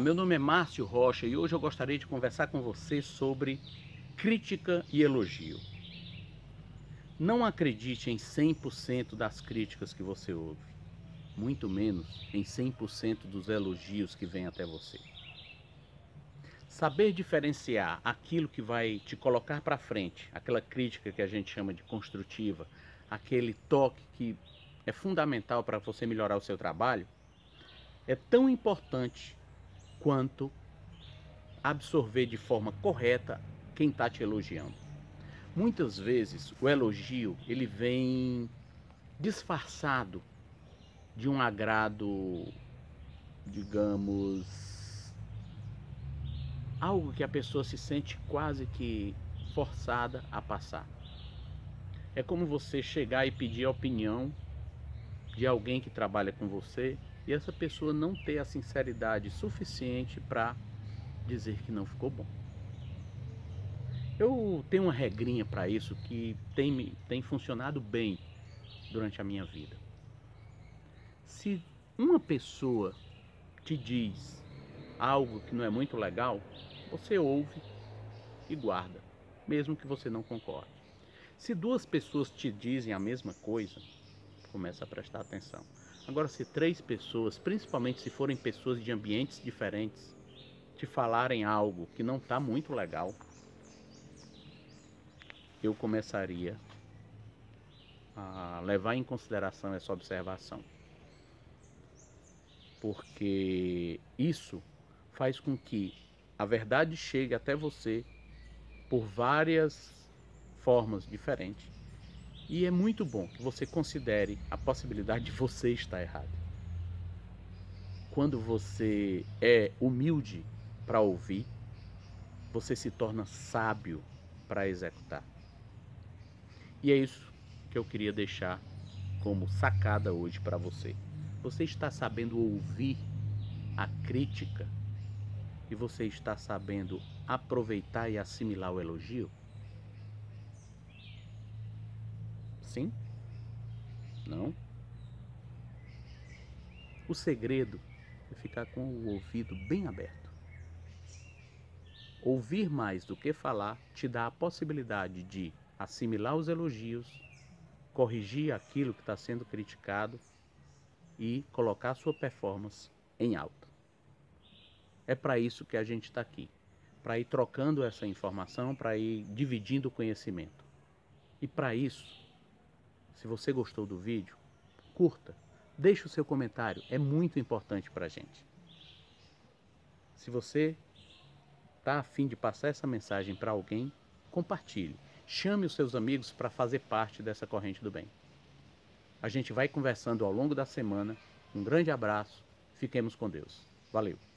Meu nome é Márcio Rocha e hoje eu gostaria de conversar com você sobre crítica e elogio. Não acredite em 100% das críticas que você ouve, muito menos em 100% dos elogios que vêm até você. Saber diferenciar aquilo que vai te colocar para frente, aquela crítica que a gente chama de construtiva, aquele toque que é fundamental para você melhorar o seu trabalho, é tão importante quanto absorver de forma correta quem está te elogiando. Muitas vezes o elogio ele vem disfarçado de um agrado, digamos, algo que a pessoa se sente quase que forçada a passar. É como você chegar e pedir a opinião de alguém que trabalha com você e essa pessoa não ter a sinceridade suficiente para dizer que não ficou bom. Eu tenho uma regrinha para isso que tem, tem funcionado bem durante a minha vida. Se uma pessoa te diz algo que não é muito legal, você ouve e guarda, mesmo que você não concorde. Se duas pessoas te dizem a mesma coisa, começa a prestar atenção. Agora, se três pessoas, principalmente se forem pessoas de ambientes diferentes, te falarem algo que não está muito legal, eu começaria a levar em consideração essa observação. Porque isso faz com que a verdade chegue até você por várias formas diferentes e é muito bom que você considere a possibilidade de você estar errado. Quando você é humilde para ouvir, você se torna sábio para executar. E é isso que eu queria deixar como sacada hoje para você. Você está sabendo ouvir a crítica e você está sabendo aproveitar e assimilar o elogio? Sim? Não? O segredo é ficar com o ouvido bem aberto. Ouvir mais do que falar te dá a possibilidade de assimilar os elogios, corrigir aquilo que está sendo criticado e colocar a sua performance em alta. É para isso que a gente está aqui, para ir trocando essa informação, para ir dividindo o conhecimento. E para isso, se você gostou do vídeo, curta, deixe o seu comentário, é muito importante para a gente. Se você está afim de passar essa mensagem para alguém, compartilhe. Chame os seus amigos para fazer parte dessa corrente do bem. A gente vai conversando ao longo da semana. Um grande abraço, fiquemos com Deus. Valeu!